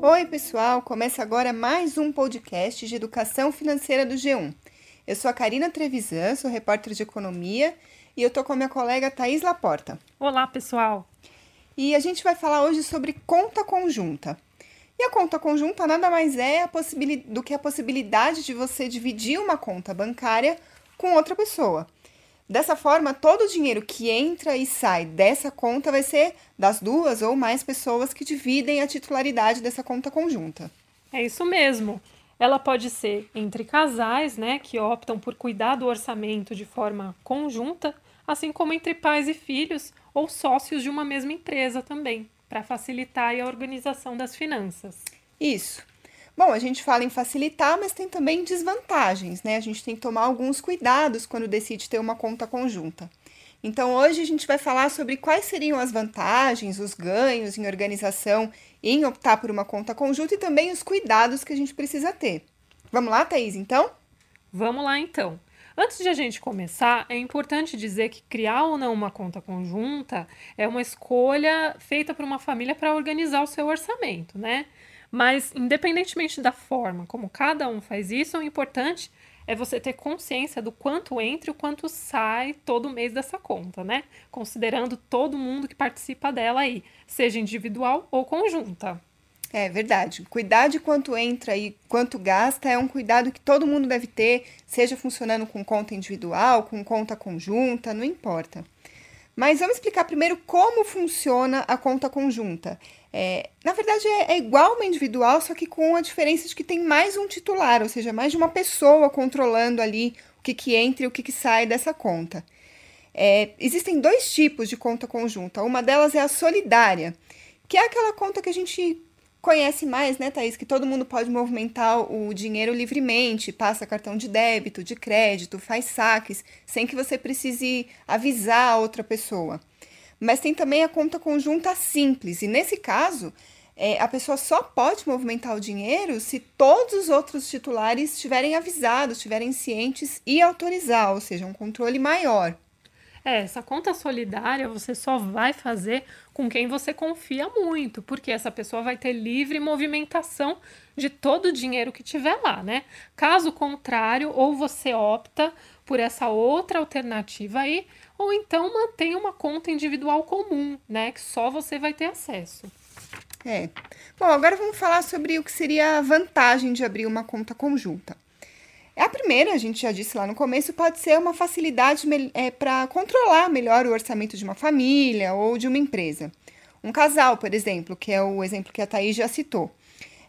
Oi, pessoal! Começa agora mais um podcast de educação financeira do G1. Eu sou a Karina Trevisan, sou repórter de economia e eu tô com a minha colega Thaís Laporta. Olá, pessoal! E a gente vai falar hoje sobre conta conjunta. E a conta conjunta nada mais é do que a possibilidade de você dividir uma conta bancária com outra pessoa. Dessa forma, todo o dinheiro que entra e sai dessa conta vai ser das duas ou mais pessoas que dividem a titularidade dessa conta conjunta. É isso mesmo. Ela pode ser entre casais, né, que optam por cuidar do orçamento de forma conjunta, assim como entre pais e filhos ou sócios de uma mesma empresa também, para facilitar a organização das finanças. Isso. Bom, a gente fala em facilitar, mas tem também desvantagens, né? A gente tem que tomar alguns cuidados quando decide ter uma conta conjunta. Então, hoje a gente vai falar sobre quais seriam as vantagens, os ganhos em organização em optar por uma conta conjunta e também os cuidados que a gente precisa ter. Vamos lá, Thaís, então? Vamos lá, então. Antes de a gente começar, é importante dizer que criar ou não uma conta conjunta é uma escolha feita por uma família para organizar o seu orçamento, né? Mas, independentemente da forma como cada um faz isso, o importante é você ter consciência do quanto entra e o quanto sai todo mês dessa conta, né? Considerando todo mundo que participa dela aí, seja individual ou conjunta. É verdade. Cuidar de quanto entra e quanto gasta é um cuidado que todo mundo deve ter, seja funcionando com conta individual, com conta conjunta, não importa. Mas vamos explicar primeiro como funciona a conta conjunta. É, na verdade, é, é, igual uma individual, só que com a diferença de que tem mais um titular, ou seja, mais de uma pessoa controlando ali o que, que entra e o que, que sai dessa conta. É, existem dois tipos de conta conjunta. Uma delas é a solidária, que é aquela conta que a gente conhece mais, né, Thaís? Que todo mundo pode movimentar o dinheiro livremente, passa cartão de débito, de crédito, faz saques, sem que você precise avisar a outra pessoa. Mas tem também a conta conjunta simples, e nesse caso, é, a pessoa só pode movimentar o dinheiro se todos os outros titulares estiverem avisados, estiverem cientes e autorizar, ou seja, um controle maior. É, essa conta solidária você só vai fazer com quem você confia muito, porque essa pessoa vai ter livre movimentação de todo o dinheiro que tiver lá, né? Caso contrário, ou você opta por essa outra alternativa aí, ou então mantenha uma conta individual comum, né, que só você vai ter acesso. É. Bom, agora vamos falar sobre o que seria a vantagem de abrir uma conta conjunta. A primeira, a gente já disse lá no começo, pode ser uma facilidade é, para controlar melhor o orçamento de uma família ou de uma empresa. Um casal, por exemplo, que é o exemplo que a Thaís já citou.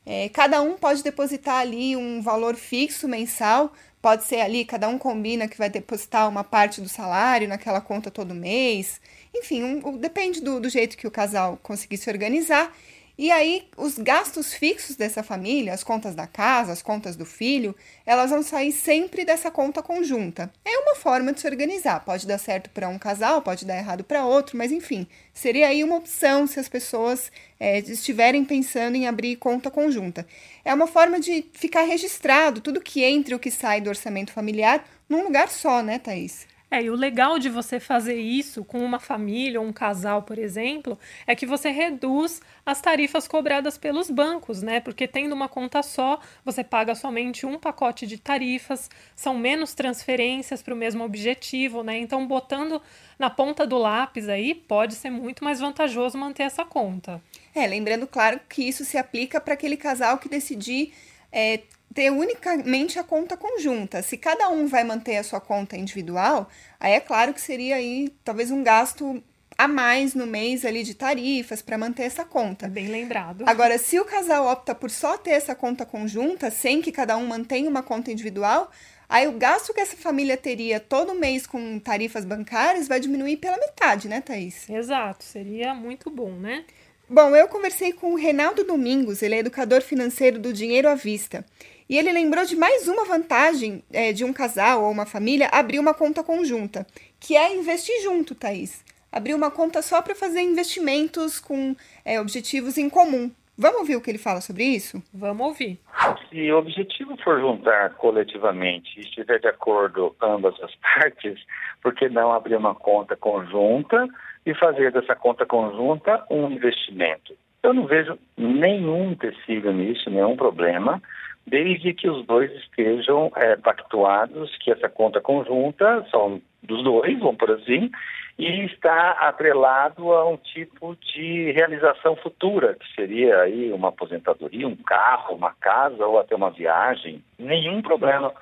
É, cada um pode depositar ali um valor fixo mensal Pode ser ali, cada um combina que vai depositar uma parte do salário naquela conta todo mês. Enfim, um, depende do, do jeito que o casal conseguir se organizar. E aí, os gastos fixos dessa família, as contas da casa, as contas do filho, elas vão sair sempre dessa conta conjunta. É uma forma de se organizar. Pode dar certo para um casal, pode dar errado para outro, mas enfim, seria aí uma opção se as pessoas é, estiverem pensando em abrir conta conjunta. É uma forma de ficar registrado tudo que entra e o que sai do orçamento familiar num lugar só, né, Thaís? É, e o legal de você fazer isso com uma família ou um casal, por exemplo, é que você reduz as tarifas cobradas pelos bancos, né? Porque tendo uma conta só, você paga somente um pacote de tarifas, são menos transferências para o mesmo objetivo, né? Então, botando na ponta do lápis aí, pode ser muito mais vantajoso manter essa conta. É, lembrando, claro, que isso se aplica para aquele casal que decidir é, ter unicamente a conta conjunta. Se cada um vai manter a sua conta individual, aí é claro que seria aí talvez um gasto a mais no mês ali de tarifas para manter essa conta. Bem lembrado. Agora, se o casal opta por só ter essa conta conjunta, sem que cada um mantenha uma conta individual, aí o gasto que essa família teria todo mês com tarifas bancárias vai diminuir pela metade, né, Thaís? Exato, seria muito bom, né? Bom, eu conversei com o Reinaldo Domingos, ele é educador financeiro do Dinheiro à Vista. E ele lembrou de mais uma vantagem é, de um casal ou uma família abrir uma conta conjunta, que é investir junto, Thaís. Abrir uma conta só para fazer investimentos com é, objetivos em comum. Vamos ouvir o que ele fala sobre isso? Vamos ouvir. Se o objetivo for juntar coletivamente e estiver de acordo ambas as partes, por que não abrir uma conta conjunta e fazer dessa conta conjunta um investimento? Eu não vejo nenhum empecilho nisso, nenhum problema, desde que os dois estejam é, pactuados que essa conta conjunta são dos dois, vamos por assim, e está atrelado a um tipo de realização futura, que seria aí uma aposentadoria, um carro, uma casa ou até uma viagem. Nenhum problema.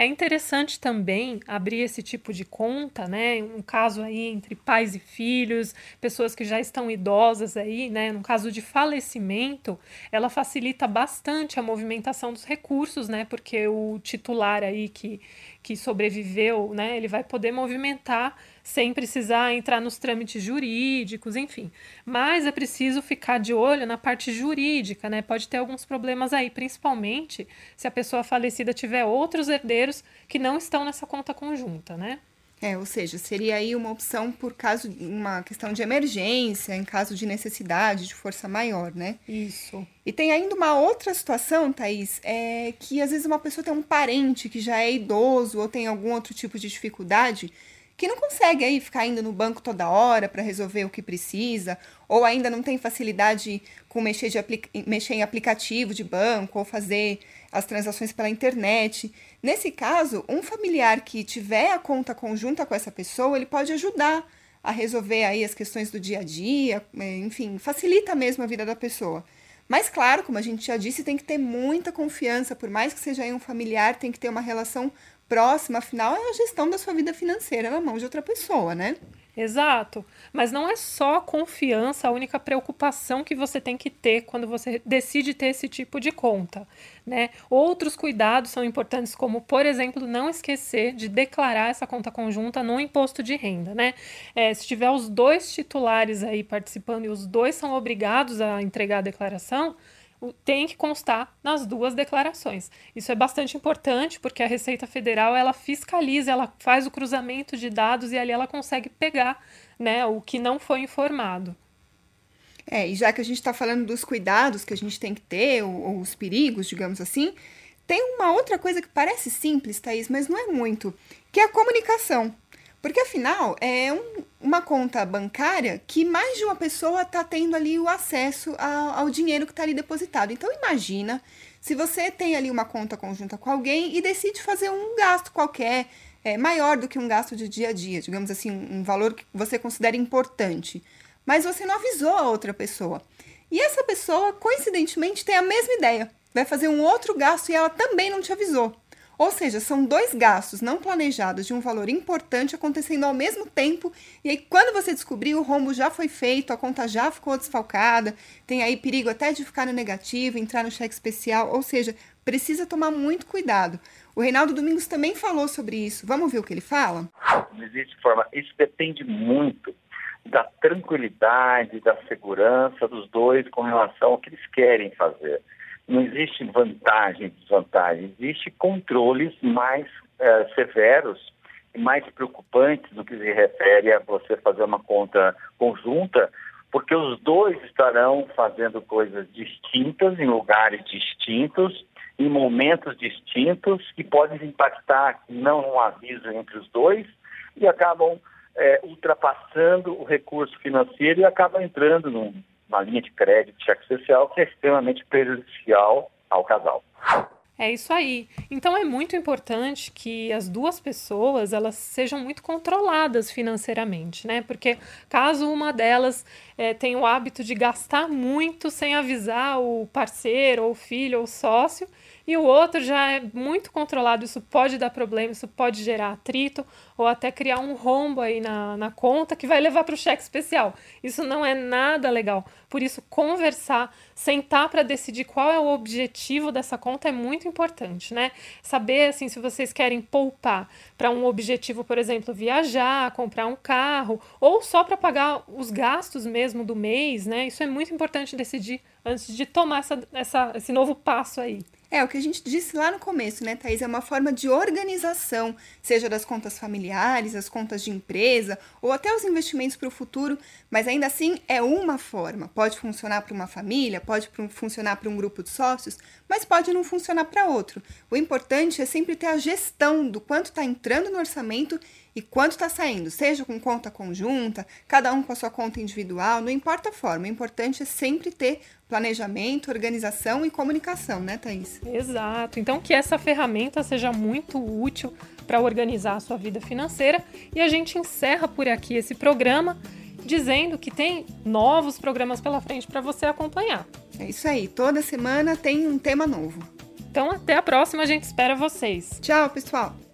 É interessante também abrir esse tipo de conta, né? Um caso aí entre pais e filhos, pessoas que já estão idosas aí, né? No caso de falecimento, ela facilita bastante a movimentação dos recursos, né? Porque o titular aí que, que sobreviveu, né? Ele vai poder movimentar sem precisar entrar nos trâmites jurídicos, enfim. Mas é preciso ficar de olho na parte jurídica, né? Pode ter alguns problemas aí, principalmente se a pessoa falecida tiver outros herdeiros que não estão nessa conta conjunta, né? É, ou seja, seria aí uma opção por caso uma questão de emergência, em caso de necessidade de força maior, né? Isso. E tem ainda uma outra situação, Thaís, é que às vezes uma pessoa tem um parente que já é idoso ou tem algum outro tipo de dificuldade que não consegue aí ficar indo no banco toda hora para resolver o que precisa, ou ainda não tem facilidade com mexer, de mexer em aplicativo de banco ou fazer as transações pela internet. Nesse caso, um familiar que tiver a conta conjunta com essa pessoa, ele pode ajudar a resolver aí as questões do dia a dia, é, enfim, facilita mesmo a vida da pessoa. Mas claro, como a gente já disse, tem que ter muita confiança, por mais que seja um familiar, tem que ter uma relação próxima, afinal, é a gestão da sua vida financeira na mão de outra pessoa, né? Exato. Mas não é só confiança a única preocupação que você tem que ter quando você decide ter esse tipo de conta. Né? Outros cuidados são importantes, como, por exemplo, não esquecer de declarar essa conta conjunta no imposto de renda. Né? É, se tiver os dois titulares aí participando e os dois são obrigados a entregar a declaração, tem que constar nas duas declarações. Isso é bastante importante porque a Receita Federal ela fiscaliza, ela faz o cruzamento de dados e ali ela consegue pegar né, o que não foi informado. É, e já que a gente está falando dos cuidados que a gente tem que ter, ou, ou, os perigos, digamos assim, tem uma outra coisa que parece simples, Thaís, mas não é muito, que é a comunicação. Porque afinal é um, uma conta bancária que mais de uma pessoa está tendo ali o acesso ao, ao dinheiro que está ali depositado. Então imagina se você tem ali uma conta conjunta com alguém e decide fazer um gasto qualquer é, maior do que um gasto de dia a dia, digamos assim, um valor que você considera importante, mas você não avisou a outra pessoa. E essa pessoa, coincidentemente, tem a mesma ideia, vai fazer um outro gasto e ela também não te avisou. Ou seja, são dois gastos não planejados de um valor importante acontecendo ao mesmo tempo, e aí quando você descobrir, o rombo já foi feito, a conta já ficou desfalcada, tem aí perigo até de ficar no negativo, entrar no cheque especial, ou seja, precisa tomar muito cuidado. O Reinaldo Domingos também falou sobre isso. Vamos ver o que ele fala? Não existe forma. Isso depende muito da tranquilidade, da segurança dos dois com relação ao que eles querem fazer não existe vantagem e desvantagem, existe controles mais é, severos e mais preocupantes no que se refere a você fazer uma conta conjunta, porque os dois estarão fazendo coisas distintas em lugares distintos, em momentos distintos, que podem impactar não um aviso entre os dois e acabam é, ultrapassando o recurso financeiro e acabam entrando num uma linha de crédito, cheque especial, que é extremamente prejudicial ao casal. É isso aí. Então é muito importante que as duas pessoas elas sejam muito controladas financeiramente, né? Porque caso uma delas é, tenha o hábito de gastar muito sem avisar o parceiro, ou filho, ou sócio, e o outro já é muito controlado, isso pode dar problema, isso pode gerar atrito ou até criar um rombo aí na, na conta que vai levar para o cheque especial. Isso não é nada legal. Por isso, conversar, sentar para decidir qual é o objetivo dessa conta é muito importante, né? Saber assim se vocês querem poupar para um objetivo, por exemplo, viajar, comprar um carro, ou só para pagar os gastos mesmo do mês, né? Isso é muito importante decidir antes de tomar essa, essa, esse novo passo aí. É, o que a gente disse lá no começo, né, Thaís? É uma forma de organização, seja das contas familiares, as contas de empresa, ou até os investimentos para o futuro, mas ainda assim é uma forma. Pode funcionar para uma família, pode funcionar para um grupo de sócios, mas pode não funcionar para outro. O importante é sempre ter a gestão do quanto está entrando no orçamento e quanto está saindo, seja com conta conjunta, cada um com a sua conta individual, não importa a forma, o importante é sempre ter planejamento, organização e comunicação, né, Thaís? Exato. Então, que essa ferramenta seja muito útil para organizar a sua vida financeira. E a gente encerra por aqui esse programa dizendo que tem novos programas pela frente para você acompanhar. É isso aí, toda semana tem um tema novo. Então, até a próxima, a gente espera vocês. Tchau, pessoal!